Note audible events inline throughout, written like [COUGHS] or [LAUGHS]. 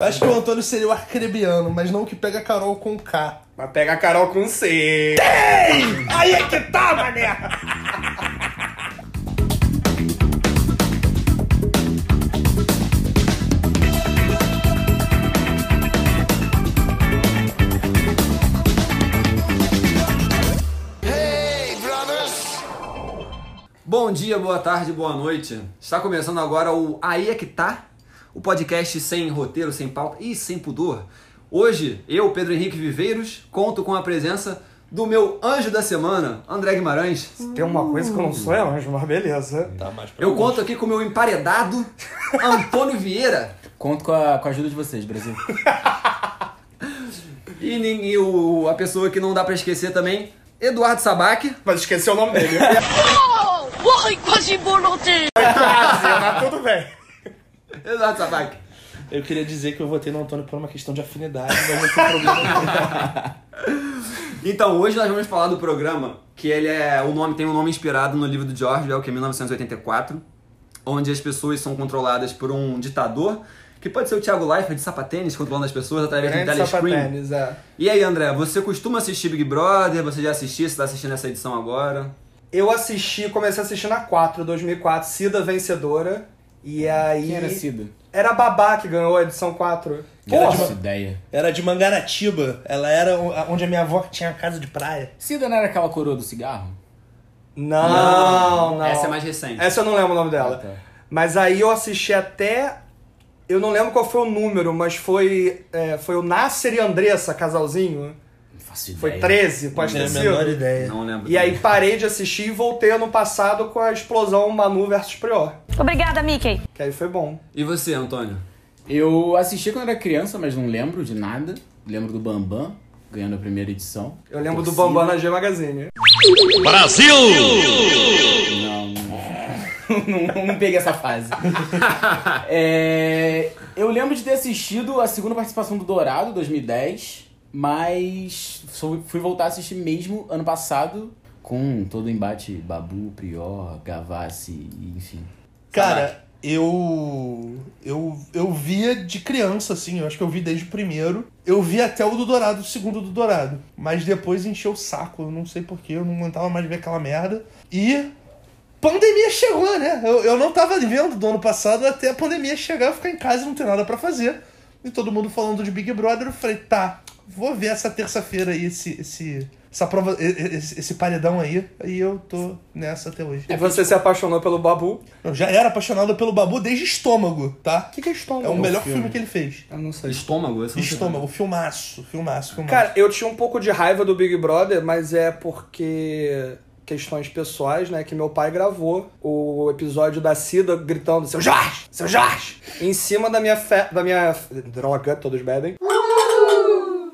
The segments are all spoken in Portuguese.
Acho que o Antônio seria o arcrebiano, mas não o que pega a Carol com K. Mas pega a Carol com C. Aí é que tá, mané! Bom dia, boa tarde, boa noite. Está começando agora o Aí é que tá, o podcast sem roteiro, sem pauta e sem pudor. Hoje, eu, Pedro Henrique Viveiros, conto com a presença do meu anjo da semana, André Guimarães. Tem uma coisa que eu não sou é anjo, mas beleza. Tá mais pra Eu longe. conto aqui com o meu emparedado, Antônio Vieira. Conto com a, com a ajuda de vocês, Brasil. E, e o, a pessoa que não dá pra esquecer também, Eduardo Sabac. Mas esqueci o nome dele. [LAUGHS] Morre quase volonté! Quase, mas tudo bem. [LAUGHS] Eduardo Sabac. Eu queria dizer que eu votei no Antônio por uma questão de afinidade, mas não tem problema. [LAUGHS] Então, hoje nós vamos falar do programa, que ele é. O nome tem um nome inspirado no livro do George Orwell, que é 1984, onde as pessoas são controladas por um ditador, que pode ser o Thiago Leifert de sapatênis, controlando as pessoas através de Grande telescreen. sapatênis, é. E aí, André, você costuma assistir Big Brother? Você já assistiu? Você tá assistindo essa edição agora? Eu assisti, comecei a assistir na 4, 2004, Cida vencedora. E aí. Quem era Cida? Era a Babá que ganhou a edição 4. Era Nossa, de- ideia. Era de Mangaratiba. Ela era onde a minha avó tinha a casa de praia. Cida não era aquela coroa do cigarro? Não, não. Essa é mais recente. Essa eu não lembro o nome dela. Ah, tá. Mas aí eu assisti até. Eu não lembro qual foi o número, mas foi. é, foi o Nasser e Andressa, casalzinho. Faço ideia. Foi 13, Não pode ter a menor sido. ideia. Não lembro. E aí parei de assistir e voltei ano passado com a explosão Manu versus Prior. Obrigada, Mickey. Que aí foi bom. E você, Antônio? Eu assisti quando era criança, mas não lembro de nada. Lembro do Bambam, ganhando a primeira edição. Eu lembro do Torcida. Bambam na G Magazine. Não, não, não, não peguei essa fase. É, eu lembro de ter assistido a segunda participação do Dourado, 2010, mas fui voltar a assistir mesmo ano passado, com todo o embate Babu, Prior, Gavassi, enfim. Cara, eu, eu. Eu via de criança, assim. Eu acho que eu vi desde o primeiro. Eu vi até o do Dourado, o segundo do Dourado. Mas depois encheu o saco. Eu não sei porquê. Eu não aguentava mais ver aquela merda. E. Pandemia chegou, né? Eu, eu não tava vendo do ano passado até a pandemia chegar, eu ficar em casa e não ter nada pra fazer. E todo mundo falando de Big Brother, eu falei, tá, vou ver essa terça-feira aí, esse, esse, essa prova, esse, esse paredão aí. E eu tô nessa até hoje. E você se apaixonou pelo Babu. Eu já era apaixonado pelo Babu desde Estômago, tá? O que, que é estômago? É o melhor filme. que ele fez. Eu não sei. Estômago? Esse não sei. Estômago, filmaço, filmaço, filmaço. Cara, eu tinha um pouco de raiva do Big Brother, mas é porque questões pessoais, né, que meu pai gravou o episódio da Cida gritando seu Jorge, seu Jorge, em cima da minha fe... da minha droga, todos bebem.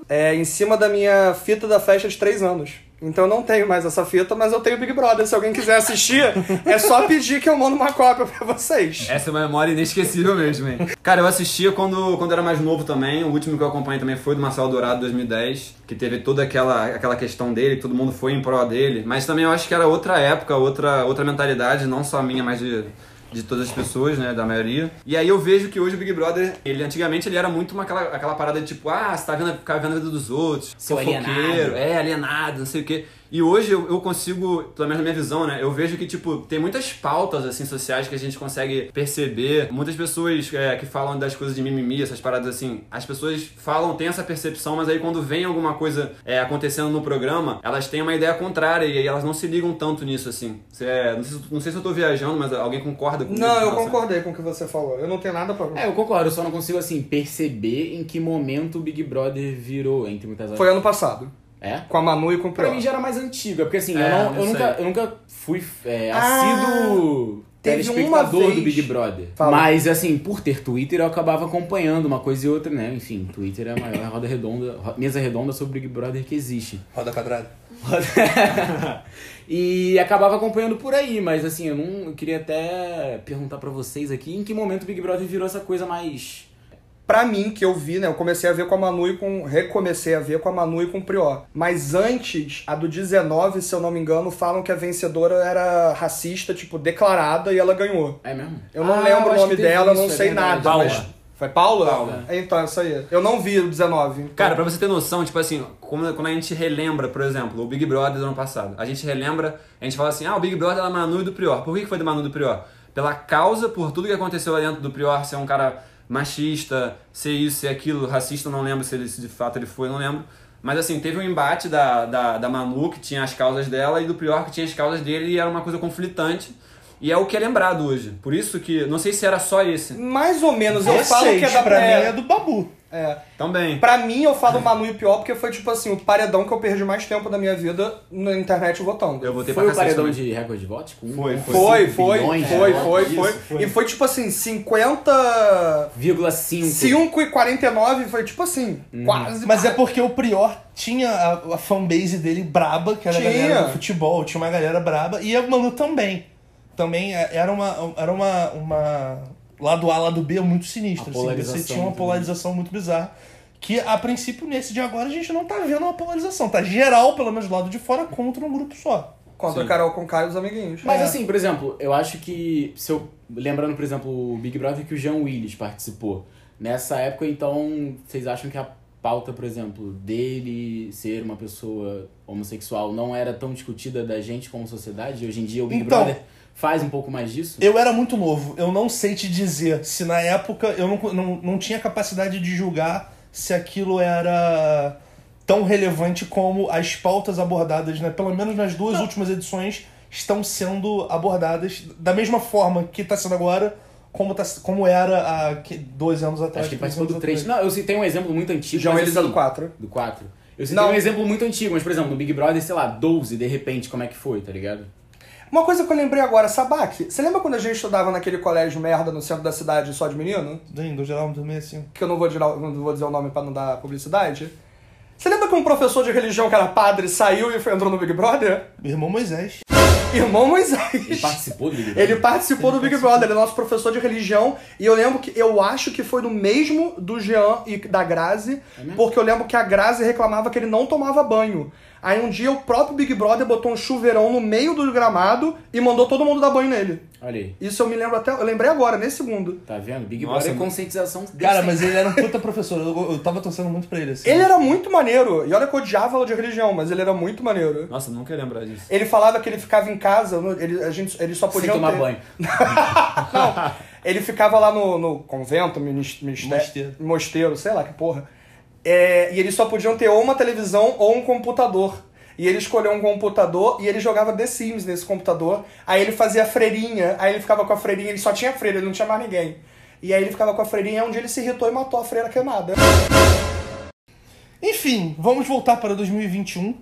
É, em cima da minha fita da festa de 3 anos. Então eu não tenho mais essa fita, mas eu tenho Big Brother. Se alguém quiser assistir, é só pedir que eu mando uma cópia pra vocês. Essa é uma memória inesquecível mesmo, hein? Cara, eu assistia quando, quando era mais novo também. O último que eu acompanhei também foi do Marcelo Dourado 2010, que teve toda aquela, aquela questão dele, todo mundo foi em prol dele. Mas também eu acho que era outra época, outra, outra mentalidade, não só minha, mas de, de todas as pessoas, né? Da maioria. E aí eu vejo que hoje o Big Brother, ele antigamente ele era muito uma, aquela, aquela parada de tipo, ah, você tá vendo, ficar vendo a vida dos outros, Seu fofoqueiro, alienado. é, alienado, não sei o quê. E hoje eu, eu consigo, pelo menos na minha visão, né? Eu vejo que, tipo, tem muitas pautas, assim, sociais que a gente consegue perceber. Muitas pessoas é, que falam das coisas de mimimi, essas paradas assim. As pessoas falam, têm essa percepção, mas aí quando vem alguma coisa é, acontecendo no programa, elas têm uma ideia contrária e aí elas não se ligam tanto nisso, assim. É, não, sei, se- não sei se eu tô viajando, mas alguém concorda comigo? Não, eu Nossa. concordei com o que você falou. Eu não tenho nada pra É, eu concordo, eu só não consigo, assim, perceber em que momento o Big Brother virou, entre muitas Foi ano passado. É? Com a Manu e com o Pra Prior. mim já era mais antiga, porque assim, É, eu, não, não eu, nunca, eu nunca fui é, Ah, assíduo teve telespectador do Big Brother. Fala. Mas assim, por ter Twitter, eu acabava acompanhando uma coisa e outra, né? Enfim, Twitter é a maior roda redonda, mesa redonda sobre Big Brother que existe. Roda quadrada. [LAUGHS] e acabava acompanhando por aí, mas assim, eu não. Eu queria até perguntar pra vocês aqui em que momento o Big Brother virou essa coisa mais. Pra mim, que eu vi, né? Eu comecei a ver com a Manu e com. Recomecei a ver com a Manu e com o Prior. Mas antes, a do 19, se eu não me engano, falam que a vencedora era racista, tipo, declarada e ela ganhou. É mesmo? Eu não Ah, lembro o acho nome dela, isso, não é sei verdade. nada. Paula. Mas Foi Paulo? Paulo. É, Então, é isso aí. Eu não vi o 19. então- Cara, pra você ter noção, tipo assim, como- quando a gente relembra, por exemplo, o Big Brother do ano passado, a gente relembra, a gente fala assim, ah, o Big Brother é da Manu e do Prior. Por que que foi do Manu e do Prior? Pela causa, por tudo que aconteceu lá dentro do Prior, ser um cara machista, ser isso, ser aquilo, racista, não lembro se, ele, se de fato ele foi, não lembro. Mas assim, teve um embate da, da, da Manu, que tinha as causas dela, e do Prior, que tinha as causas dele, e era uma coisa conflitante. E é o que é lembrado hoje. Por isso que, não sei se era só esse. Mais ou menos. Eu falo que é da pra é, mim, é do Babu. é. Também. Pra mim, eu falo Manu e Pior porque foi, tipo assim, o paredão que eu perdi mais tempo da minha vida na internet votando. Eu votei Foi pra o cacete paredão de recorde de votos? Com Foi, Foi, foi, bilhões foi, votos? foi, Isso, foi, foi. E foi tipo assim, 50. Vírgula 5. 5 e 49, foi tipo assim, Uhum. quase. Mas é porque o Prior tinha a, a fanbase dele braba, que era Tinha. a galera do futebol, tinha uma galera braba, e a Manu também. Também é- era uma. Era uma, uma lado A, lado B muito sinistro. A Assim. Você tinha uma polarização muito bizarra. Que a princípio, nesse de agora, a gente não tá vendo uma polarização. Tá geral, pelo menos do lado de fora, contra um grupo só. Contra Sim. Carol com Caio e os amiguinhos. Mas É. assim, por exemplo, eu acho que, se eu, lembrando, por exemplo, o Big Brother que o Jean Willis participou, nessa época, então, vocês acham que a pauta, por exemplo, dele ser uma pessoa homossexual não era tão discutida da gente como sociedade? Hoje em dia o Big Então- Brother faz um pouco mais disso? Eu era muito novo. Eu não sei te dizer se na época eu não, não, não tinha capacidade de julgar se aquilo era tão relevante como as pautas abordadas, né? Pelo menos nas duas últimas edições estão sendo abordadas da mesma forma que está sendo agora, como, tá, como era há que- dois anos atrás. Acho que participou do anos 3. atrás. Não, eu citei um exemplo muito antigo. Elisa assim, do 4. Do 4. Eu citei Não. um exemplo muito antigo, mas, por exemplo, no Big Brother, sei lá, 12, de repente, como é que foi, tá ligado? Uma coisa que eu lembrei agora, Sabac, você lembra quando a gente estudava naquele colégio merda no centro da cidade só de menino? Sim, do geral, do meio assim. Que eu não vou, dizer, não vou dizer o nome pra não dar publicidade? Você lembra que um professor de religião que era padre saiu e foi, entrou no Big Brother? Meu irmão Moisés. Irmão Ele Moisés. participou do Big Brother? Ele participou do Big Brother, ele é nosso professor de religião. E eu lembro que eu acho que foi no mesmo do Jean e da Grazi, mesmo? porque eu lembro que a Grazi reclamava que ele não tomava banho. Aí um dia o próprio Big Brother botou um chuveirão no meio do gramado e mandou todo mundo dar banho nele. Olha aí. Isso eu me lembro até. Eu lembrei agora, nesse segundo. Tá vendo? Big Nossa, Brother é conscientização. Cara, mas ele era um puta professor. Eu, eu tava torcendo muito pra ele, assim. Ele era muito maneiro. E olha que eu odiava aula de religião, mas ele era muito maneiro. Nossa, nunca ia lembrar disso. Ele falava que ele ficava em casa, ele, a gente, ele só Sem podia tomar ter- banho. [LAUGHS] Não, ele ficava lá no, no convento, minis- ministério, Mosteiro. mosteiro, sei lá que porra. É, e eles só podiam ter ou uma televisão ou um computador. E ele escolheu um computador e ele jogava The Sims nesse computador. Aí ele fazia freirinha, aí ele ficava com a freirinha, ele só tinha freira, ele não tinha mais ninguém. E aí ele ficava com a freirinha, dia ele se irritou e matou a freira queimada. Enfim, vamos voltar para 2021.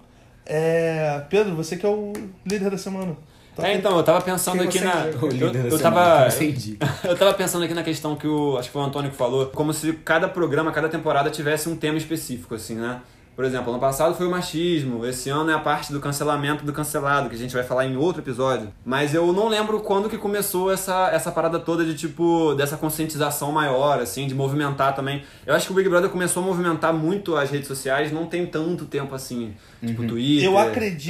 É... Pedro, você que é o líder da semana. Tá É, então, eu tava pensando aqui na. Eu, da eu tava. [LAUGHS] Eu tava pensando aqui na questão que o. Acho que foi o Antônio que falou, como se cada programa, cada temporada tivesse um tema específico, assim, né? Por exemplo, ano passado foi o machismo, esse ano é a parte do cancelamento do cancelado, que a gente vai falar em outro episódio. Mas eu não lembro quando que começou essa, essa parada toda de tipo, dessa conscientização maior, assim, de movimentar também. Eu acho que o Big Brother começou a movimentar muito as redes sociais, não tem tanto tempo assim, tipo Twitter. Eu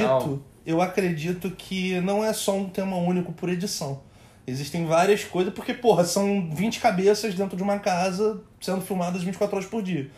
tal. Eu acredito que não é só um tema único por edição. Existem várias coisas, porque, porra, são 20 cabeças dentro de uma casa sendo filmadas 24 horas por dia.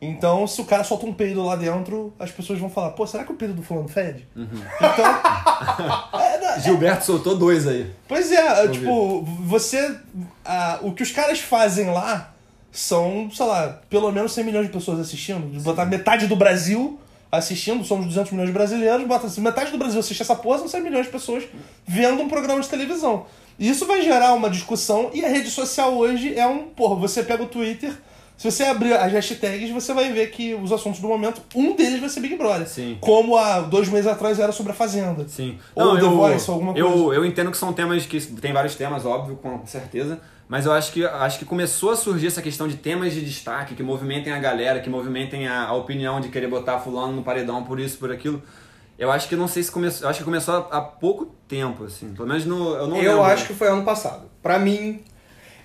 Então, se o cara solta um peido lá dentro, as pessoas vão falar, pô, será que o peido do fulano fede? Então, [LAUGHS] é, não, Gilberto soltou dois aí. Pois é, tipo, você. ah, o que os caras fazem lá são, sei lá, pelo menos 100 milhões de pessoas assistindo. Botar metade do Brasil assistindo, somos 200 milhões de brasileiros, bota assim, metade do Brasil assiste essa porra, são 100 milhões de pessoas vendo um programa de televisão. E isso vai gerar uma discussão, e a rede social hoje é um. Porra, você pega o Twitter. Se você abrir as hashtags, você vai ver que os assuntos do momento, um deles vai ser Big Brother. Sim. Como há dois meses atrás era sobre a Fazenda. Sim. Ou The Voice, alguma coisa. Eu, eu entendo que são temas que tem vários temas, óbvio, com certeza. Mas eu acho que acho que começou a surgir essa questão de temas de destaque, que movimentem a galera, que movimentem a, a opinião de querer botar fulano no paredão por isso, por aquilo. Eu acho que não sei se começou. Eu acho que começou há, há pouco tempo, assim. Pelo menos no. Eu não Eu lembro. acho que foi ano passado. Pra mim.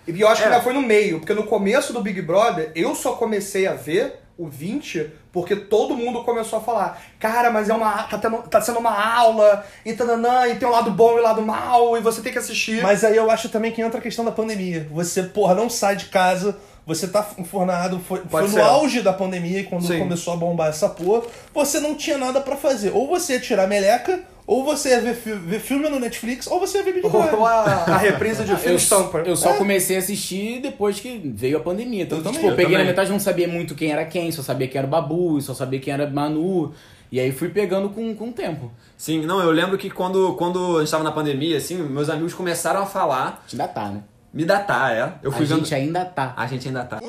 E eu acho que É. ainda foi no meio, porque no começo do Big Brother, eu só comecei a ver o 20 porque todo mundo começou a falar: cara, mas é uma. tá, tendo, tá sendo uma aula, e tananã, e tem um lado bom e um lado mal, e você tem que assistir. Mas aí eu acho também que entra a questão da pandemia. Você, porra, não sai de casa, Você tá enfornado, foi, foi no ser. auge da pandemia, quando Sim. começou a bombar essa porra, você não tinha nada pra fazer. Ou você ia tirar meleca, ou você ia ver, ver filme no Netflix, ou você ia ver Big Brother. Ou [LAUGHS] a, a reprise de Eu, filme Stampa. eu só comecei a assistir depois que veio a pandemia. Então, Eu tipo, também, eu eu peguei na também. metade, não sabia muito quem era quem, só sabia quem era o Babu, só sabia quem era Manu. E aí fui pegando com, com o tempo. Sim, não, eu lembro que quando, quando a gente tava na pandemia, assim, meus amigos começaram a falar, ainda tá, né? Me datar, é. Eu fui a vendo. gente ainda tá. A gente ainda tá.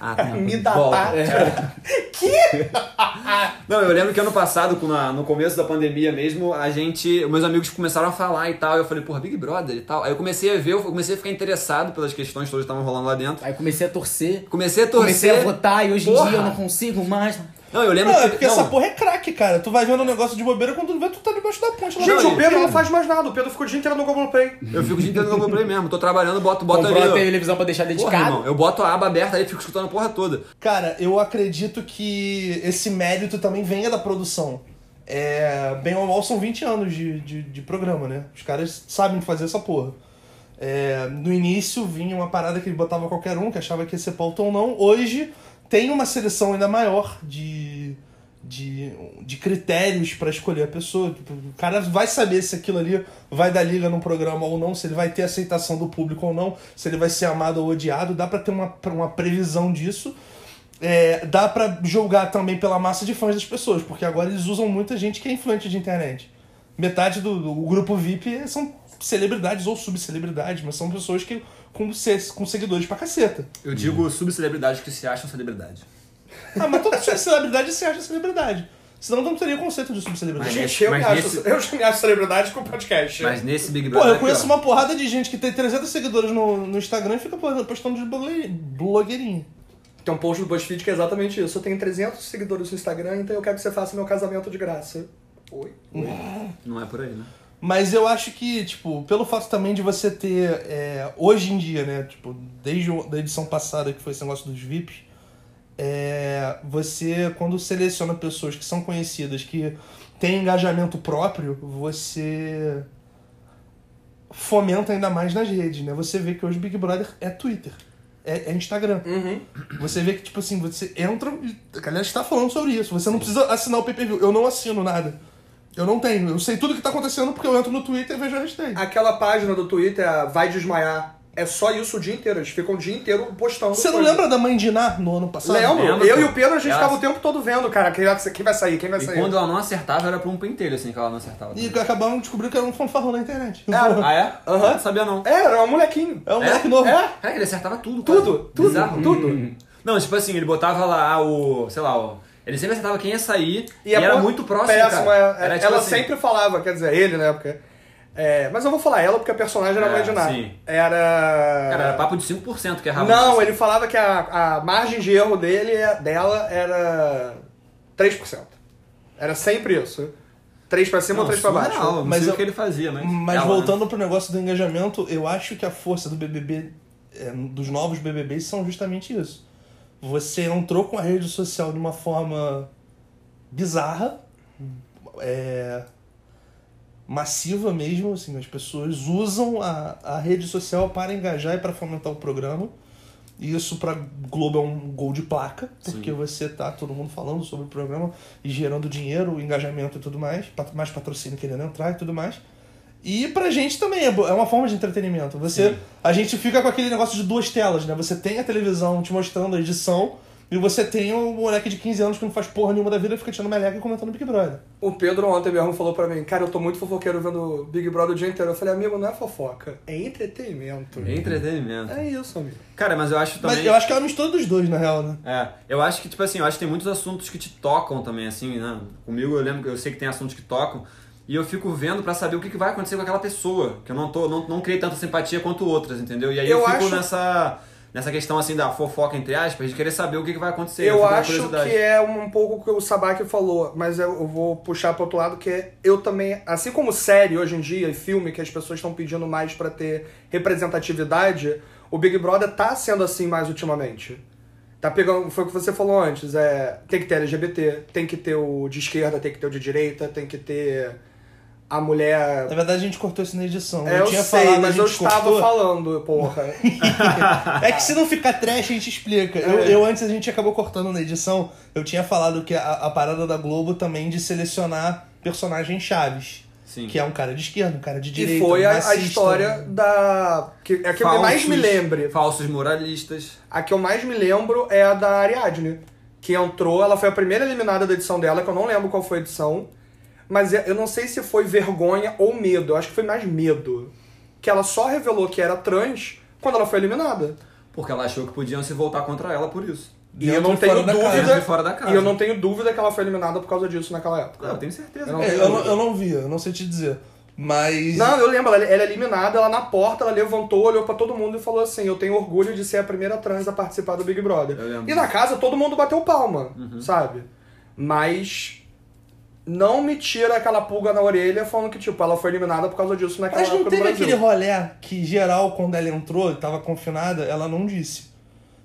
Ah, não. [LAUGHS] Me datar. [LAUGHS] [LAUGHS] Não, eu lembro que ano passado, no começo da pandemia mesmo, a gente. Meus amigos começaram a falar e tal. Eu falei, porra, Big Brother e tal. Aí eu comecei a ver, eu comecei a ficar interessado pelas questões todas que estavam rolando lá dentro. Aí comecei a torcer. Comecei a torcer. Comecei a votar e hoje em Porra. dia eu não consigo mais. Não, eu lembro Não, que. é porque não, essa porra é craque, cara. Tu vai vendo um negócio de bobeira quando tu vê, tu tá debaixo da ponte. Gente, o Pedro não faz mais nada. O Pedro ficou o dia inteiro no Globoplay. Eu fico o dia inteiro no Globoplay mesmo. Tô trabalhando, boto, boto Comprou ali. ó. televisão pra deixar Porra, dedicado. irmão, eu boto a aba aberta aí e fico escutando a porra toda. Cara, eu acredito que esse mérito também venha da produção. É, bem ou mal são 20 anos de, de, de programa, né? Os caras sabem fazer essa porra. É, no início vinha uma parada que ele botava qualquer um, que achava que ia ser pauta ou não. Hoje tem uma seleção ainda maior de, de, de critérios pra escolher a pessoa. Tipo, O cara vai saber se aquilo ali vai dar liga num programa ou não, se ele vai ter aceitação do público ou não, se ele vai ser amado ou odiado. Dá pra ter uma, uma previsão disso. É, dá pra julgar também pela massa de fãs das pessoas, porque agora eles usam muita gente que é influente de internet. Metade do, do grupo VIP são celebridades ou subcelebridades, mas são pessoas que com, com seguidores pra caceta. Eu digo subcelebridades que se acham celebridade. Ah, mas toda celebridade se acha celebridade. Senão não teria conceito de subcelebridade. Mas- Gente, eu, me mas acho, nesse- eu já me acho celebridade com podcast. Mas nesse Big Pô, Brother. eu aqui, conheço ó, uma porrada de gente que tem 300 seguidores no, no Instagram e fica postando de blogue- blogueirinha. Tem um post do BuzzFeed que é exatamente isso. Eu tenho 300 seguidores no Instagram, então eu quero que você faça meu casamento de graça. Oi? Não é por aí, né? Mas eu acho que, tipo, pelo fato também de você ter, é, hoje em dia, né, tipo, desde da edição passada, que foi esse negócio dos VIPs, é, você, quando seleciona pessoas que são conhecidas, que têm engajamento próprio, você fomenta ainda mais nas redes, né? Você vê que hoje Big Brother é Twitter, é, é Instagram. Você vê que, tipo assim, você entra e a galera está falando sobre isso. Você não precisa assinar o pay-per-view. Eu não assino nada. Eu não tenho. Eu sei tudo que tá acontecendo porque eu entro no Twitter e vejo a hashtag. Aquela página do Twitter, a Vai Desmaiar, é só isso o dia inteiro. Eles ficam o dia inteiro postando. Você não coisa. lembra da mãe de Iná no ano passado? Lembro. Lembro, eu e o Pedro, a gente Ela- ficava o tempo todo vendo, cara, quem vai, quem vai sair, quem vai E sair. quando ela não acertava, era pra um pentelho, assim, que ela não acertava. E acabaram de descobrir que era um fanfarrão na internet. Era. Ah, é? Aham. Não sabia não. É, era um molequinho. É um É? moleque novo. É? Cara, ele acertava tudo. Tudo, quase. tudo, Bizarro. tudo. Não, tipo assim, ele botava lá o. sei lá, o. Ele sempre acertava quem ia sair e, é era muito próximo. Péssimo, cara. é. Era, tipo ela assim, sempre falava, quer dizer, ele na época. É, mas eu vou falar ela porque a personagem era É, mãe de nada. sim. Era. Cara, era papo de 5% que errava. Não, assim. ele falava que a, a margem de erro dele, dela era 3%. Era sempre isso. 3 pra cima ou Não, 3 pra baixo. Não Mas sei eu- o que ele fazia, mas. Mas ela, voltando pro negócio do engajamento, eu acho que a força do BBB, é, dos novos BBBs, são justamente isso. Você entrou com a rede social de uma forma bizarra, é, massiva mesmo, assim, as pessoas usam a, a rede social para engajar e para fomentar o programa. E isso pra Globo é um gol de placa, porque você tá todo mundo falando sobre o programa e gerando dinheiro, engajamento e tudo mais, mais patrocínio querendo entrar e tudo mais. E pra gente também é é uma forma de entretenimento. Você, a gente fica com aquele negócio de duas telas, né? Você tem a televisão te mostrando a edição e você tem o moleque de 15 anos que não faz porra nenhuma da vida e fica tirando meleca e comentando Big Brother. O Pedro ontem mesmo falou pra mim, cara, eu tô muito fofoqueiro vendo Big Brother o dia inteiro. Eu falei, amigo, não é fofoca, é entretenimento. Entretenimento. É isso, amigo. Cara, mas eu acho também. Mas eu acho que é uma mistura dos dois, na real, né? É, eu acho que, tipo assim, eu acho que tem muitos assuntos que te tocam também, assim, né? Comigo eu lembro que eu sei que tem assuntos que tocam. E eu fico vendo pra saber o que que vai acontecer com aquela pessoa. Que eu não tô, não, não criei tanta simpatia quanto outras, entendeu? E aí eu, Eu fico acho- nessa, nessa questão assim da fofoca, entre aspas, de querer saber o que, vai acontecer. Eu acho que é um pouco o que o Sabaki falou, mas eu, vou puxar pro outro lado, que é eu também, assim como série hoje em dia e filme, que as pessoas estão pedindo mais pra ter representatividade, o Big Brother tá sendo assim mais ultimamente. Tá pegando, foi o que você falou antes, é, tem que ter LGBT, tem que ter o de esquerda, tem que ter o de direita, tem que ter a mulher. Na verdade, a gente cortou isso na edição. É, eu, tinha sei, falado, a mas eu gente estava cortou. falando, porra. [LAUGHS] É que se não ficar trash, a gente explica. Eu, É. eu antes a gente acabou cortando na edição. Eu tinha falado que a, a parada da Globo também de selecionar personagens chaves. Sim. Que é um cara de esquerda, um cara de E direita. foi um a, a história da. Que, é a que eu Falsos- mais me lembre. Falsos moralistas. A que eu mais me lembro é a da Ariadne. Que entrou, ela foi a primeira eliminada da edição dela, que eu não lembro qual foi a edição. Mas é- eu não sei se foi vergonha ou medo. Eu acho que foi mais medo. Que ela só revelou que era trans quando ela foi eliminada. Porque ela achou que podiam se voltar contra ela por isso. E eu não tenho dúvida. e fora da casa. E eu não tenho dúvida que ela foi eliminada por causa disso naquela época. Não, eu tenho certeza. Eu não É, eu, não, eu não vi, eu não sei te dizer. Mas. Não, eu lembro, ela, ela é eliminada, ela na porta, ela levantou, olhou pra todo mundo e falou assim: Eu tenho orgulho de ser a primeira trans a participar do Big Brother. E na casa todo mundo bateu palma, sabe? Mas não me tira aquela pulga na orelha falando que, tipo, ela foi eliminada por causa disso naquela Mas não teve aquele rolé que geral, quando ela entrou e tava confinada, ela não disse.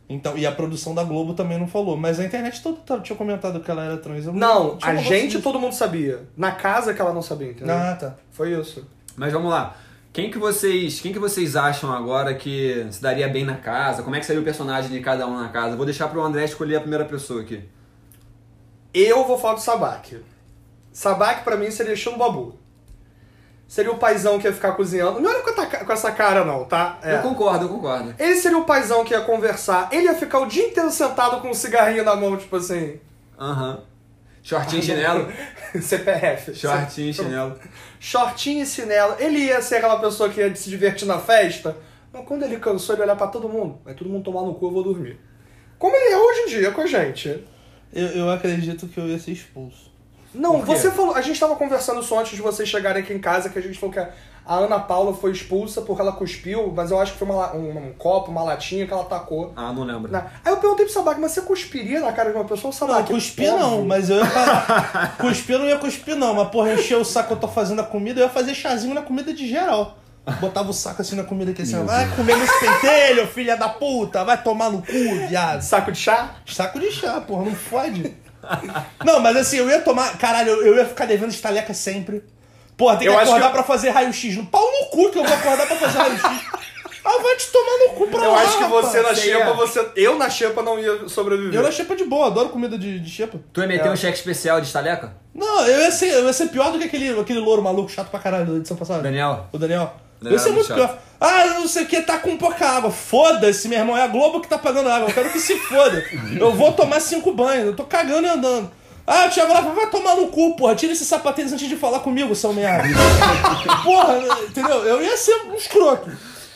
Então, e a produção da Globo também não falou. Mas a internet toda tinha comentado que ela era trans. Eu Não, tinha a gente, disso. todo mundo sabia. Na casa que ela não sabia, entendeu? Ah, tá. Foi isso. Mas vamos lá. Quem que vocês, quem que vocês acham agora que se daria bem na casa? Como é que seria o personagem de cada um na casa? Vou deixar pro André escolher a primeira pessoa aqui. Eu vou falar do Sabak. Sabak pra mim seria estilo Babu. Seria o paizão que ia ficar cozinhando. Não era com, essa cara, não, tá? É. Eu concordo, eu concordo. Ele seria o paizão que ia conversar. Ele ia ficar o dia inteiro sentado com um cigarrinho na mão, tipo assim. Aham. Shortinho e chinelo. [LAUGHS] CPF. Shortinho e chinelo. Shortinho e chinelo. Ele ia ser aquela pessoa que ia se divertir na festa. Mas quando ele cansou, ele ia olhar pra todo mundo. Vai todo mundo tomar no cu, eu vou dormir. Como ele é hoje em dia com a gente. Eu, eu acredito que eu ia ser expulso. Não, você falou. A gente tava conversando isso antes de vocês chegarem aqui em casa, que a gente falou que a, a Ana Paula foi expulsa porque ela cuspiu, mas eu acho que foi uma um, um copo, uma latinha que ela tacou. Ah, não lembro. na- Aí eu perguntei pro Sabak, mas você cuspiria na cara de uma pessoa? O Não, cuspir não, mas eu ia [LAUGHS] Cuspir eu não ia cuspir não, mas porra, encher o saco que eu tô fazendo a comida, eu ia fazer chazinho na comida de geral. Botava o saco assim na comida que assim, vai comer nesse pentelho, [LAUGHS] filha da puta, vai tomar no cu, viado. Saco de chá? Saco de chá, porra, não fode. [LAUGHS] Não, mas assim, eu ia tomar. Caralho, eu, eu ia ficar devendo estaleca sempre. Porra, tem que Eu acho acordar que- pra fazer raio-x. No pau no cu que eu vou acordar pra fazer raio-x. [LAUGHS] Ah, vai te tomar no cu pra Eu lá, acho que você rapaz. na Você xepa, você. Eu na xepa não ia sobreviver. Eu na xepa de boa, adoro comida de, de xepa. Tu ia meter um cheque especial de estaleca? Não, eu ia ser, eu ia ser pior do que aquele, aquele louro maluco chato pra caralho da edição passada. Daniel? O Daniel. O Eu ia Daniel ser era muito muito pior. Ah, não sei o que, tá com pouca água. Foda-se, meu irmão. É a Globo que tá pagando água. Eu quero que se foda. Eu vou tomar cinco banhos. Eu tô cagando e andando. Ah, o Thiago Lapa vai tomar no cu, porra. Tira esse sapatênis antes de falar comigo, seu merda. [LAUGHS] porra, entendeu? Eu ia ser um escroto.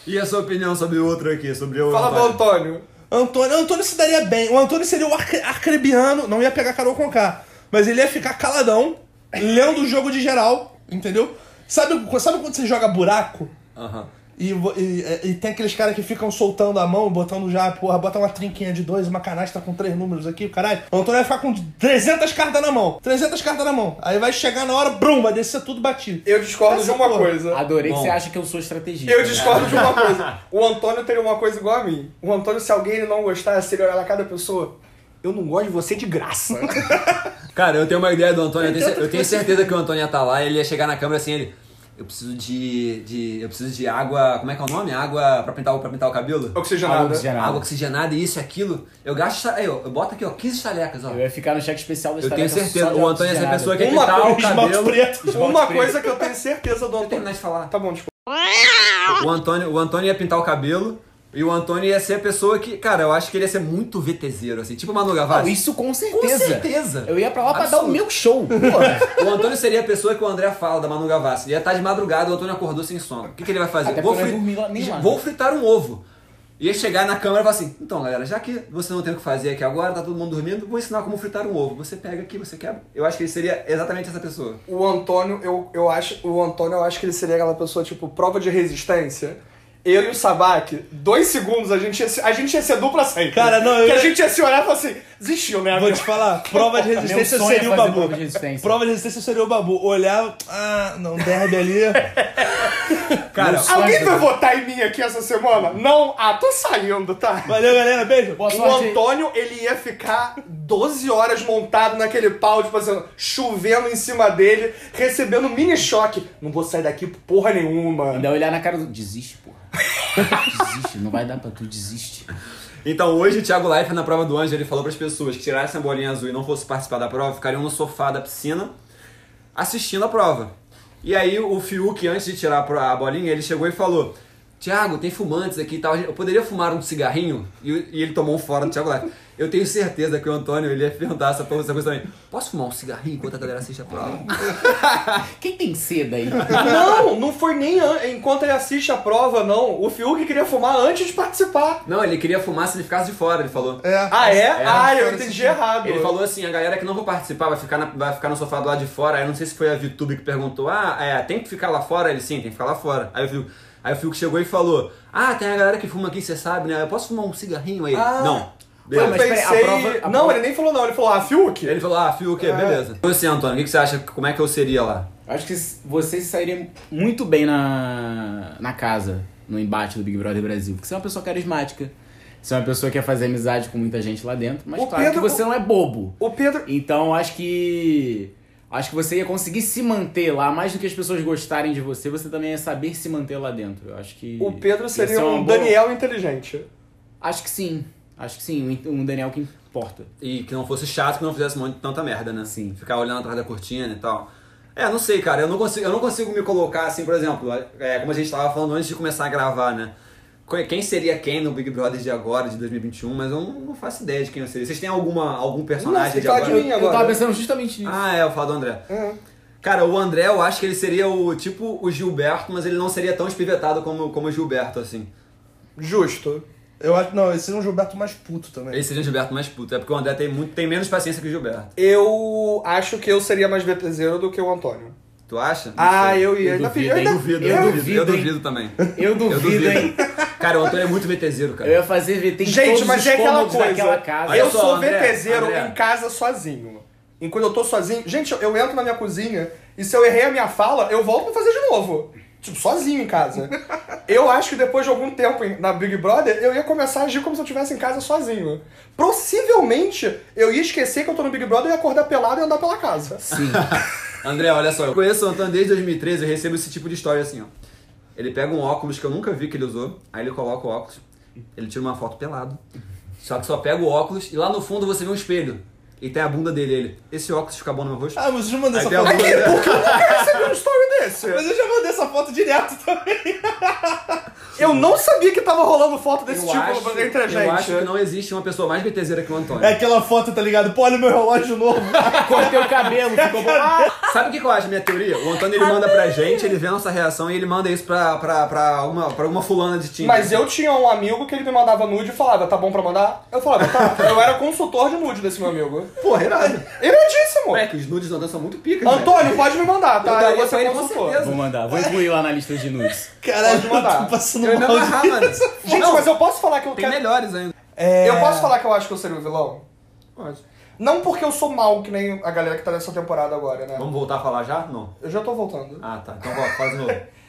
E a sua opinião sobre o outro aqui? Sobre o Fala Antônio? Antônio. Antônio, Antônio se daria bem. O Antônio seria o arcre, arcrebiano, não ia pegar Carol com K. Mas ele ia ficar caladão, lendo o jogo de geral, entendeu? Sabe, sabe quando você joga buraco? Aham. E, e, e tem aqueles caras que ficam soltando a mão, botando já, porra, bota uma trinquinha de dois, uma canastra com três números aqui, caralho. O Antônio vai ficar com 300 cartas na mão. 300 cartas na mão. Aí vai chegar na hora, brum, vai descer tudo batido. Eu discordo Essa de uma porra. coisa. Adorei Bom. que você acha que eu sou estrategista. Eu né? discordo de uma [LAUGHS] coisa. O Antônio teria uma coisa igual a mim. O Antônio, se alguém ele não gostasse, ele olhar na cada pessoa. Eu não gosto de você de graça. [LAUGHS] Cara, eu tenho uma ideia do Antônio. Eu tenho, eu tenho certeza que o Antônio ia estar lá e ele ia chegar na câmera assim, ele. Eu preciso de. de eu preciso de água. Como é que é o nome? Água pra pintar, o- pra pintar o cabelo? Oxigenada. Oxigenada. Água oxigenada, isso e aquilo. Eu gasto. Aí, eu, eu boto aqui, ó, 15 estalecas, ó. Eu ia ficar no cheque especial da Eu tenho certeza. O Antônio ia ser a pessoa que Uma pintar o coisa, Esmalte cabelo. preto. Esmalte Uma preto. coisa que eu tenho certeza do Deixa eu Antônio. terminar de falar. Tá bom, desculpa. O Antônio, o Antônio ia pintar o cabelo. E o Antônio ia ser a pessoa que, cara, eu acho que ele ia ser muito VTZero, assim, tipo o Manu Não, Gavassi. isso com Com certeza. certeza. Eu ia pra lá pra Absoluto. dar o meu show. [LAUGHS] Porra. O Antônio seria a pessoa que o André fala da Manu Gavassi. Ele ia estar de madrugada, o Antônio acordou sem sono. O que, que ele vai fazer? Até não lá- lá. vou fritar um ovo. Ia chegar na câmera e falar assim: então galera, já que você não tem o que fazer aqui agora, tá todo mundo dormindo, vou ensinar como fritar um ovo. Você pega aqui, você quebra. Eu acho que ele seria exatamente essa pessoa. O Antônio, eu, eu acho. O Antônio, eu acho que ele seria aquela pessoa, tipo, prova de resistência. Eu e o Sabak, dois segundos, a gente ia, a gente ia ser dupla sempre. Cara, não, eu Que a gente ia se olhar e falar assim, Desistiu, né? Vou te falar, prova de resistência é seria o babu. prova de resistência. Prova de resistência seria o babu. Olhava, ah, não, derby ali. [LAUGHS] Cara, Alguém vai votar em mim aqui essa semana? Não? Ah, tô saindo, tá? Valeu, galera, beijo. Boa O sorte. Antônio, ele ia ficar 12 horas montado naquele pau, tipo assim, chovendo em cima dele, recebendo mini choque. Não vou sair daqui porra nenhuma. Ainda olhar na cara do. Desiste, porra. [LAUGHS] Desiste, não vai dar pra tu, desiste. Então hoje o Thiago Leifert na prova do Anjo ele falou para as pessoas que tirassem a bolinha azul e não fossem participar da prova, ficariam no sofá da piscina assistindo a prova. E aí o Fiuk, antes de tirar a bolinha, ele chegou e falou: Thiago, tem fumantes aqui e tal. Eu poderia fumar um cigarrinho? E, ele tomou um fora do Thiago Leifert. Eu tenho certeza que o Antônio ele ia perguntar essa essa coisa também. Posso fumar um cigarrinho enquanto a galera assiste a prova? [LAUGHS] Quem tem seda aí? Não, não foi nem an- enquanto ele assiste a prova, não. O Fiuk queria fumar antes de participar. Não, ele queria fumar se ele ficasse de fora, ele falou. É. Ah, é? ah, eu entendi assistir. errado. Ele falou assim, a galera que não vai participar vai ficar, na- vai ficar no sofá do lado de fora. Aí eu não sei se foi a VTube que perguntou, ah, é, tem que ficar lá fora? Ele, sim, tem que ficar lá fora. Aí o Fiuk, aí o Fiuk chegou e falou, ah, tem a galera que fuma aqui, você sabe, né? Eu posso fumar um cigarrinho aí? Ah. Não. Eu Beleza. mas peraí, a pensei... prova- a não, prova- ele nem falou não, ele falou, ah, Fiuk? Ele falou, ah, Fiuk, beleza. E você, Antônio, o que você acha, como é que eu seria lá? Acho que você sairia muito bem na, na casa, no embate do Big Brother Brasil. Porque você é uma pessoa carismática. Você é uma pessoa que quer fazer amizade com muita gente lá dentro. Mas O claro Pedro- que você não é bobo. O Pedro... Então acho que. Acho que você ia conseguir se manter lá, mais do que as pessoas gostarem de você, você também ia saber se manter lá dentro. Eu acho que. O Pedro ia seria um boa- Daniel inteligente. Acho que sim. Acho que sim. Um Daniel que importa. E que não fosse chato, que não fizesse muito, tanta merda, né? Sim. Ficar olhando atrás da cortina e tal. É, não sei, cara. Eu não consigo, eu não consigo me colocar assim, por exemplo, é, como a gente tava falando antes de começar a gravar, né? Que- Quem seria quem no Big Brother de agora, de 2021, mas eu não, não faço ideia de quem eu seria. Vocês têm alguma, algum personagem Nossa, de agora? mim Eu agora. tava pensando justamente nisso. Ah, é, eu falo do André. Uhum. Cara, o André, eu acho que ele seria o tipo o Gilberto, mas ele não seria tão espivetado como, como o Gilberto, assim. Justo. Eu acho, não, esse é um Gilberto mais puto também. Ele seria o Gilberto mais puto. É porque o André tem, muito, tem menos paciência que o Gilberto. Eu acho que eu seria mais VTZero do que o Antônio. Tu acha? Não Ah, sei. eu ia. Eu duvido, eu Eu ainda- duvido, Eu eu, duvido, duvido, eu duvido também. Eu duvido, hein? Cara, o Antônio é muito VTZero, cara. Eu ia fazer VT em Gente, todos mas os é aquela coisa. casa. eu só, sou André, VTZero André. em casa sozinho. Enquanto eu tô sozinho. Gente, eu entro na minha cozinha e se eu errei a minha fala, eu volto pra fazer de novo. Tipo, sozinho em casa. [LAUGHS] eu acho que depois de algum tempo em- na Big Brother, eu ia começar a agir como se eu estivesse em casa sozinho. Possivelmente, eu ia esquecer que eu tô no Big Brother e ia acordar pelado e andar pela casa. Sim. [LAUGHS] André, olha só, eu conheço o Antônio desde 2013 eu recebo esse tipo de história assim, ó. Ele pega um óculos que eu nunca vi que ele usou, aí ele coloca o óculos, ele tira uma foto pelado. Só que só pega o óculos e lá no fundo você vê um espelho. E tem a bunda dele, ele. Esse óculos fica bom no meu rosto? Ah, mas eu já mandei Aí essa foto. bunda dele. Eu recebi um story Mas eu já mandei essa foto direto também. [LAUGHS] Eu não sabia que tava rolando foto desse Eu tipo acho, entre a gente. eu acho que não existe uma pessoa mais BTZera que o Antônio. É aquela foto, tá ligado? Pô, olha o meu relógio novo. [LAUGHS] Cortei o cabelo, ficou bom. [LAUGHS] Ah, Sabe o que que eu acho, minha teoria? O Antônio ele manda pra gente, ele vê a nossa reação e ele manda isso pra, pra, pra, alguma, pra alguma fulana de time. Mas eu tinha um amigo que ele me mandava nude e falava, tá bom pra mandar? Eu falava, tá. Eu era consultor de nude desse meu amigo. Porra, irado. Iradíssimo! Ué, que os nudes do Antônio são muito picas, né? Antônio, pode me mandar, tá? Eu Eu, daria vou certeza. Vou mandar, vou incluir lá na lista de nudes. Caralho, Pode mandar. eu tô passando Eu mal. amarrar, mano. Gente, Não, mas eu posso falar que eu Tem quero... melhores ainda. É... Eu posso falar que eu acho que eu seria o vilão? Pode. Não porque eu sou mal, que nem a galera que tá nessa temporada agora, né? Vamos voltar a falar já? Não. Eu já tô voltando. Ah, tá. Então volta, faz de novo. [LAUGHS]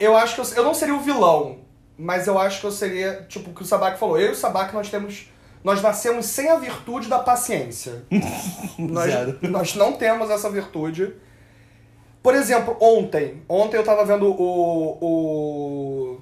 Eu acho que eu, eu não seria o vilão, mas eu acho que eu seria, tipo, o que o Sabak falou. Eu e o Sabak, nós temos. Nós nascemos sem a virtude da paciência. [LAUGHS] nós, Zero. nós não temos essa virtude. Por exemplo, ontem. Ontem eu tava vendo o. o,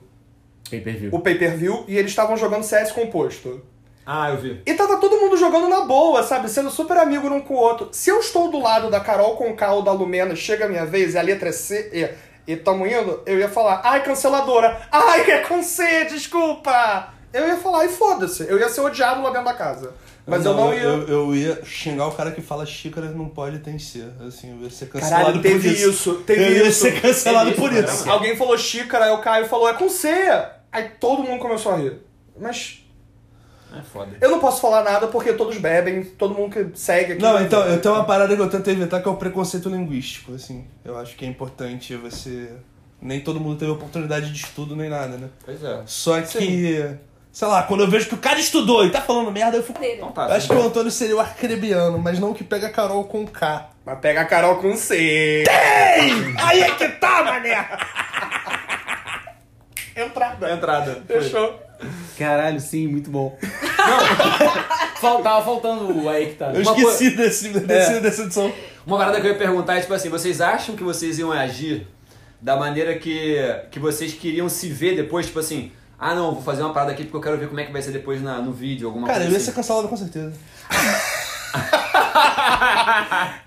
Pay per view. o pay-per-view e eles estavam jogando CS composto. Ah, eu vi. E tava todo mundo jogando na boa, sabe? Sendo super amigo um com o outro. Se eu estou do lado da Carol Conká ou da Lumena, chega a minha vez e a letra é C e, e tamo indo, eu ia falar, ai, canceladora. Ai, é com C, desculpa. Eu ia falar, e foda-se. Eu ia ser odiado lá dentro da casa. Mas eu não ia... Eu, eu ia xingar o cara que fala xícara não pode tem ser. Assim, eu ia ser cancelado Caralho, por teve isso. isso, teve eu ia isso. ser cancelado Teve por isso, isso. Alguém falou xícara, aí o Caio falou, é com C. Aí todo mundo começou a rir. Mas É foda. eu não posso falar nada porque todos bebem, todo mundo que segue aqui... Não, então, eu tenho uma parada que eu tento evitar que é o preconceito linguístico, assim. Eu acho que é importante você. Nem todo mundo teve oportunidade de estudo nem nada, né? Pois é. Só que Sei lá, quando eu vejo que o cara estudou e tá falando merda, eu fico. Então tá. Eu acho que o Antônio seria o arcrebiano, mas não o que pega a Carol com K. Mas pega a Carol com C. [LAUGHS] Aí é que tá, mané! Entrada. Entrada. Fechou. Caralho, sim, muito bom. [LAUGHS] Faltava faltando o aí que tá. Eu Uma esqueci desse, desse, É. dessa edição. Uma parada que eu ia perguntar é, tipo assim, vocês acham que vocês iam agir da maneira que, que vocês queriam se ver depois? Tipo assim, ah não, vou fazer uma parada aqui porque eu quero ver como é que vai ser depois na, no vídeo, alguma Cara, eu coisa ia ser assim. cancelado com certeza. [LAUGHS]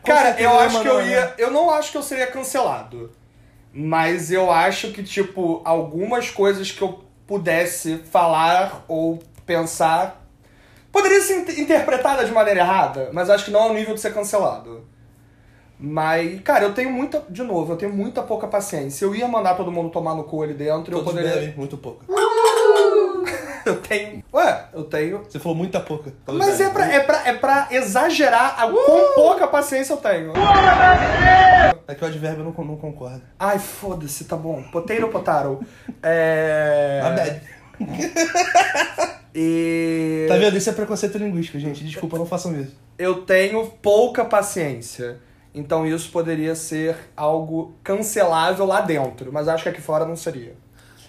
Cara, eu eu ia acho que eu ia. né? Eu não acho que eu seria cancelado. Mas eu acho que, tipo, algumas coisas que eu pudesse falar ou pensar poderia ser in- interpretada de maneira errada, mas acho que não ao nível de ser cancelado. Mas, cara, eu tenho muita. De novo, eu tenho muita pouca paciência. Eu ia mandar todo mundo tomar no cu ali dentro, eu Todos poderia. bebem, muito pouca. Eu tenho. Ué, eu tenho. Você falou muita pouca. Mas é pra, é, pra, é pra exagerar a quão pouca paciência eu tenho. É que o advérbio não, não concorda. Ai, foda-se, tá bom. Potato, potato. É. [LAUGHS] A bad. E. Tá vendo? Isso é preconceito linguístico, gente. Desculpa, não façam isso. Eu tenho pouca paciência. Então isso poderia ser algo cancelável lá dentro. Mas acho que aqui fora não seria.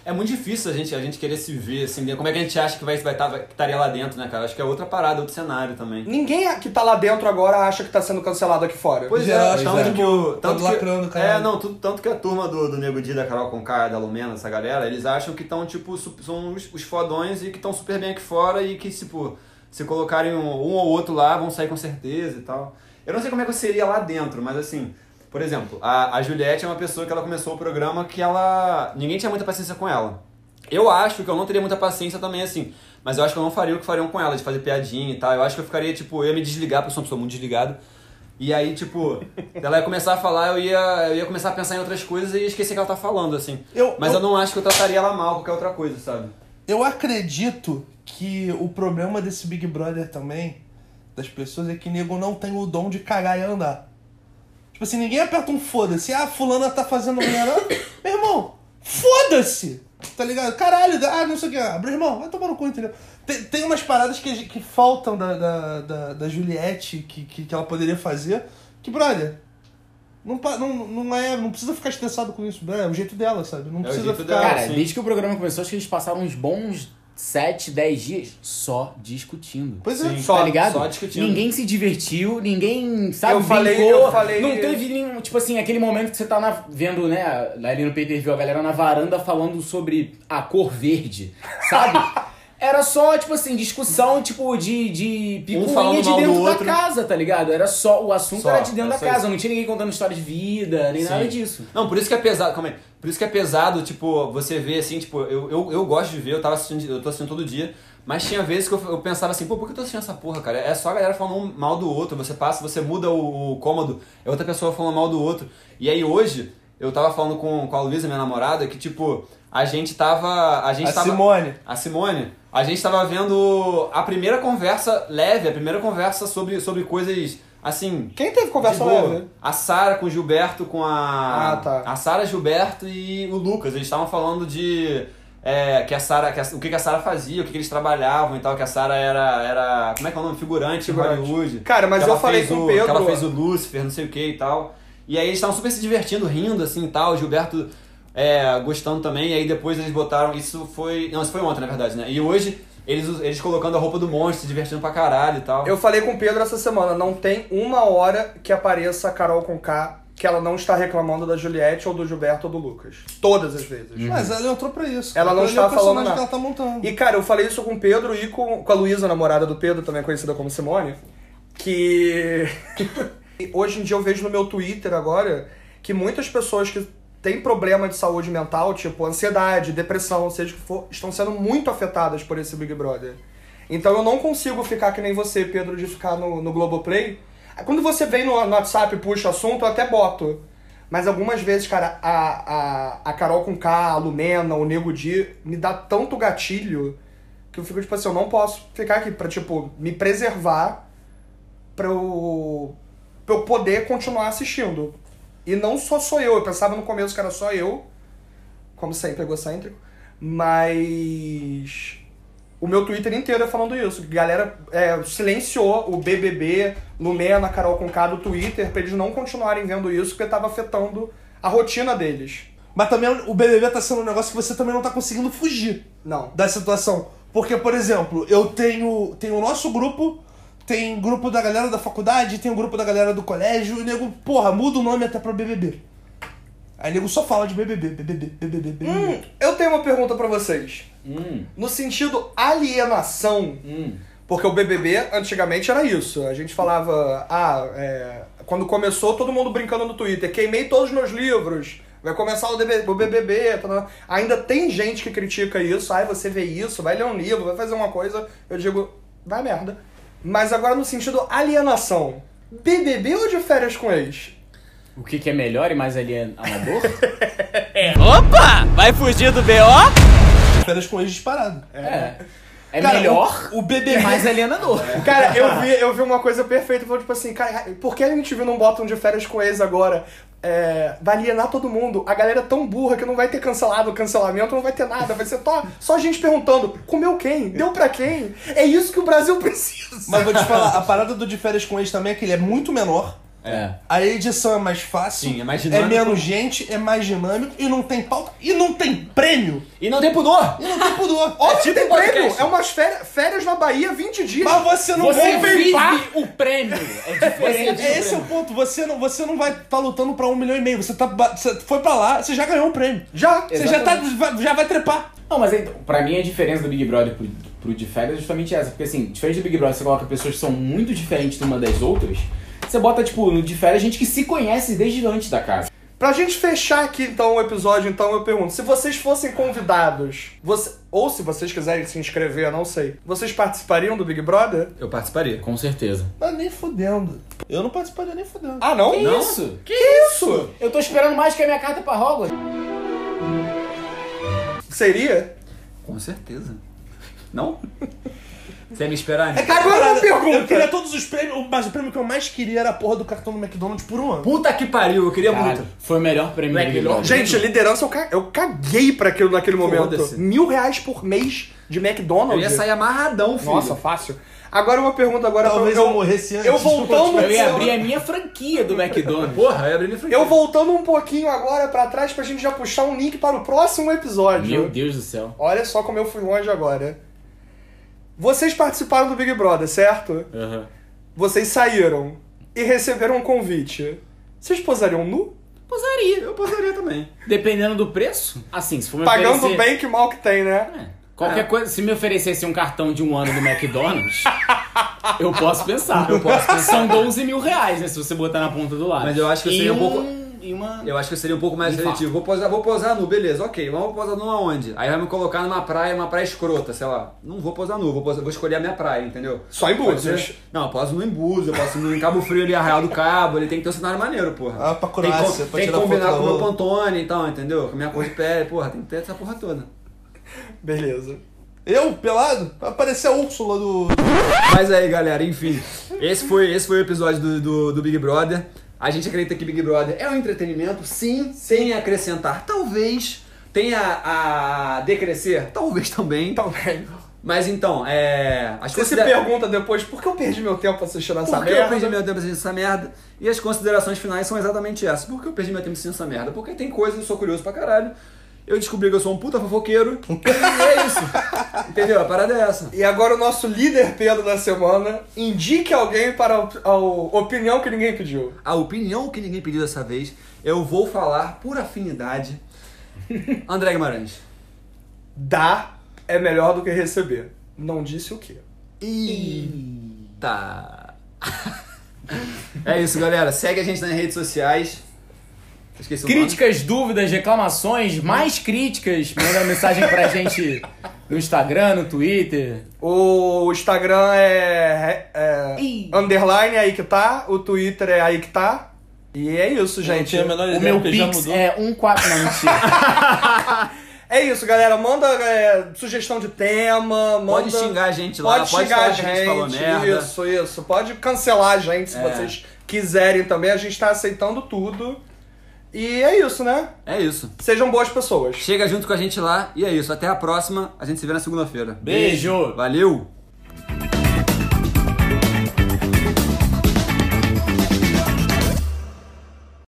É muito difícil a gente, a gente querer se ver, assim, como é que a gente acha que vai, vai, tá, vai que estaria lá dentro, né, cara? Acho que é outra parada, outro cenário também. Ninguém que tá lá dentro agora acha que tá sendo cancelado aqui fora. Pois é, acho tanto que que, é. o. Tão Tanto lacrando, que, caralho. É, não, tudo, tanto que a turma do, do Nego Di, da Carol Conká, da Lumena, essa galera, eles acham que estão, tipo, su- são os, os fodões e que estão super bem aqui fora e que, tipo, se colocarem um, um ou outro lá, vão sair com certeza e tal. Eu não sei como é que eu seria lá dentro, mas assim, por exemplo, a, a Juliette é uma pessoa que ela começou o programa que ela. ninguém tinha muita paciência com ela. Eu acho que eu não teria muita paciência também, assim. Mas eu acho que eu não faria o que fariam com ela, de fazer piadinha e tal. Eu acho que eu ficaria, tipo, eu ia me desligar, porque eu sou uma pessoa muito desligada. E aí, tipo, [LAUGHS] ela ia começar a falar, eu ia, eu ia começar a pensar em outras coisas e ia esquecer que ela tá falando, assim. Eu- Mas eu, eu- não acho que eu trataria ela mal, qualquer outra coisa, sabe? Eu acredito que o problema desse Big Brother também, das pessoas, é que nego não tem o dom de cagar e andar. Tipo assim, ninguém aperta um foda-se. Ah, fulana tá fazendo merda. [COUGHS] Meu irmão, foda-se! Tá ligado? Caralho, ah, não sei o que. Ah, meu irmão, vai tomar no cu, entendeu? Tem, tem umas paradas que, que faltam da, da, da, da Juliette que, que, que ela poderia fazer. Que, brother, não, pa- não, não, é, não precisa ficar estressado com isso. É o jeito dela, sabe? Não É o precisa jeito ficar. dela. Cara, sim. desde que o programa começou, acho que eles passaram uns bons 7, 10 dias só discutindo. Pois é. Sim. Só- tá ligado? só discutindo. Ninguém se divertiu, ninguém, sabe, Eu falei- brincou. eu falei- Não teve nenhum, tipo assim, aquele momento que você tá na- vendo, né, ali no pay-per-view, a galera na varanda falando sobre a cor verde, sabe? [LAUGHS] Era só, tipo assim, discussão, tipo, de, de Um picuinha de mal do dentro da casa, tá ligado? Era só, o assunto Só, era de dentro da casa, isso. não tinha ninguém contando história de vida, nem nada Sim. disso. Não, por isso que é pesado, calma aí. Por isso que é pesado, tipo, você vê assim, tipo, eu, eu, eu gosto de ver, eu tava assistindo, eu tô assistindo todo dia, mas tinha vezes que eu, eu pensava assim, pô, por que eu tô assistindo essa porra, cara? É só a galera falando um mal do outro, você passa, você muda o, o cômodo, é outra pessoa falando mal do outro. E aí hoje, eu tava falando com, com a Luísa, minha namorada, que tipo, a gente tava. A gente A tava. Simone. A Simone, a gente tava vendo a primeira conversa leve, a primeira conversa sobre, sobre coisas assim. Quem teve conversa boa. leve? A Sara com o Gilberto, com a. Ah, tá. A Sara, Gilberto e o Lucas. Eles estavam falando de. é, que a Sara, o que, que a Sara fazia, o que, que eles trabalhavam e tal, que a Sara era, era. Como é que é o nome? Figurante, Figurante. Hollywood. Cara, mas eu falei com o, o Pedro- Que ela fez o Lúcifer, não sei o que e tal. E aí eles estavam super se divertindo, rindo assim e tal. O Gilberto é, gostando também. E aí depois eles botaram. Isso foi. Não, isso foi ontem, na verdade, né? E hoje eles, eles colocando a roupa do monstro, se divertindo pra caralho e tal. Eu falei com o Pedro essa semana, não tem uma hora que apareça a Carol com K que ela não está reclamando da Juliette ou do Gilberto ou do Lucas. Todas as vezes. Mas ela entrou pra isso. Ela não Aquele está é falando que ela tá montando. E, cara, eu falei isso com o Pedro e com, com a Luísa, namorada do Pedro, também conhecida como Simone, que [LAUGHS] hoje em dia eu vejo no meu Twitter agora que muitas pessoas que têm problema de saúde mental, tipo ansiedade, depressão, seja o que for, estão sendo muito afetadas por esse Big Brother. Então eu não consigo ficar que nem você, Pedro, de ficar no, no Globoplay. Quando você vem no, no WhatsApp e puxa assunto, eu até boto. Mas algumas vezes, cara, a, a, a Carol com K, a Lumena, o Nego Di, me dá tanto gatilho que eu fico, tipo assim, eu não posso ficar aqui pra, tipo, me preservar pra eu, pra eu poder continuar assistindo. E não só sou eu, eu pensava no começo que era só eu, como sempre, egocêntrico, mas O meu Twitter inteiro é falando isso. Galera é, silenciou o BBB, Lumena, Carol Conká do Twitter pra eles não continuarem vendo isso, porque tava afetando a rotina deles. Mas também o BBB tá sendo um negócio que você também não tá conseguindo fugir Não. da situação. Porque, por exemplo, eu tenho, tenho o nosso grupo, tem grupo da galera da faculdade, tem o grupo da galera do colégio, e o nego, porra, muda o nome até pra BBB. Aí o nego só fala de BBB, BBB, BBB, BBB. Hum, eu tenho uma pergunta pra vocês. Hum, No sentido alienação, hum. porque o BBB antigamente era isso. A gente falava, ah, é, quando começou todo mundo brincando no Twitter, queimei todos os meus livros, vai começar o, DB o BBB. tá, tá. Ainda tem gente que critica isso, ai, você vê isso, vai ler um livro, vai fazer uma coisa. Eu digo, vai merda. Mas agora no sentido alienação, BBB ou de férias com ex? O que, que é melhor e mais alienador? [LAUGHS] Opa! Vai fugir do BO? Férias com ex disparado. é. É Cara, melhor o, o BBB. mais alienador. [LAUGHS] Cara, eu vi, eu vi uma coisa perfeita, foi tipo assim, cara, por que a MTV não bota um de férias com ex agora? É, vai alienar todo mundo. A galera é tão burra que não vai ter cancelado, cancelamento, não vai ter nada. Vai ser só, só gente perguntando, comeu quem? Deu pra quem? É isso que o Brasil [LAUGHS] precisa. Mas vou te falar, a parada do de férias com ex também é que ele é muito menor. É. A edição é mais fácil. Sim, é mais dinâmico. menos gente, é mais dinâmico e não tem pauta. E não tem prêmio. E não tem pudor! E não tem pudor. [LAUGHS] Óbvio tipo que tem um prêmio. É umas férias, férias na Bahia, 20 dias. Mas você não Você vai vive o prêmio! É [LAUGHS] diferente. É, Esse é o ponto. Você não, você não vai estar lutando pra um milhão e meio. Você, tá, você foi pra lá, você já ganhou um prêmio. Já. Você já, tá, vai- já vai trepar. Não, mas então, pra mim a diferença do Big Brother pro, pro de férias é justamente essa. Porque assim, diferente do Big Brother, você coloca pessoas que são muito diferentes uma das outras. Você bota, tipo, no de férias gente que se conhece desde antes da casa. Pra gente fechar aqui então o episódio, então eu pergunto: se vocês fossem convidados, você, ou se vocês quiserem se inscrever, eu não sei, vocês participariam do Big Brother? Eu participaria. Com certeza. Mas nem fudendo. Eu não participaria nem fudendo. Ah, não? Que não? isso? Que isso? Eu tô esperando mais que a minha carta pra Hogwarts. Seria? Com certeza. Não? Você ia me esperar? É né? que Agora uma parada, pergunta. Eu queria todos os prêmios, mas o prêmio que eu mais queria era a porra do cartão do McDonald's por um ano. Puta que pariu, eu queria Caralho, muito. foi o melhor prêmio é Big melhor? Gente, liderança eu, ca- eu caguei pra aquilo naquele momento. Mil reais por mês de McDonald's. Eu ia sair amarradão, filho. Nossa, fácil. Agora uma pergunta agora Talvez pra- eu morresse antes. Eu voltando eu ia abrir a minha franquia do McDonald's. Porra, eu ia abrir minha franquia. Eu voltando um pouquinho agora pra trás pra gente já puxar um link para o próximo episódio. Meu Deus do céu. Olha só como eu fui longe agora. Vocês participaram do Big Brother, certo? Aham. Vocês saíram e receberam um convite. Vocês posariam nu? Posaria. Eu posaria também. Dependendo do preço, assim, se for me Pagando oferecer... bem que mal que tem, né? É. Qualquer coisa, se me oferecesse um cartão de um ano do McDonald's, [LAUGHS] eu posso pensar. Eu posso pensar. São 12 mil reais, né? Se você botar na ponta do lápis. Mas eu acho que eu E seria um pouco- E uma... Eu acho que eu seria um pouco mais seletivo. Vou posar, vou posar nu, beleza, ok. Vamos posar nu aonde? Aí vai me colocar numa praia, uma praia escrota, sei lá. Não vou posar nu, vou, posar, vou escolher a minha praia, entendeu? Só em Búzios. ser- Não, eu posso no em Búzios, eu posso no em Cabo Frio ali, Arraial do Cabo, ele tem que ter um cenário maneiro, porra. Ah, pra tem Croácia, com- pra tem que combinar com o meu. Pantone, então, entendeu? Com a minha cor de pele, porra, tem que ter essa porra toda. Beleza. Eu, pelado? Vai aparecer a Úrsula do. Mas aí, galera, enfim. Esse foi, esse foi o episódio do, do, do Big Brother. A gente acredita que Big Brother é um entretenimento, sim, sem acrescentar. Talvez tenha a decrescer, talvez também. Também. Mas então, é. As Você se considera- pergunta depois por que eu perdi meu tempo assistindo essa Por que merda? eu perdi meu tempo assistindo essa merda? E as considerações finais são exatamente essas. Por que eu perdi meu tempo assistindo essa merda? Porque tem coisas, eu sou curioso pra caralho. Eu descobri que eu sou um puta fofoqueiro. [LAUGHS] e é isso. Entendeu? A parada é essa. E agora o nosso líder Pedro da semana indique alguém para a, a opinião que ninguém pediu. A opinião que ninguém pediu dessa vez, eu vou falar por afinidade. André Guimarães. Dar é melhor do que receber. Não disse o quê. Eita. [LAUGHS] É isso, galera. Segue a gente nas redes sociais. Esqueci. Críticas, dúvidas, reclamações, mais críticas, manda mensagem pra [LAUGHS] gente no Instagram, no Twitter. O Instagram é, é Ih. underline aí que tá, o Twitter é aí que tá. E é isso, Gente, tinha a menor O ideia meu porque já Pix mudou. é 14... Não, mentira. [LAUGHS] É isso, galera. Manda é, sugestão de tema, manda... Pode xingar a gente lá, Pode pode xingar falar a que gente falou merda. isso, isso. Pode cancelar a gente se É. vocês quiserem também. A gente tá aceitando tudo. E é isso, né? É isso. Sejam boas pessoas. Chega junto com a gente lá e é isso. Até a próxima. A gente se vê na segunda-feira. Beijo! Valeu!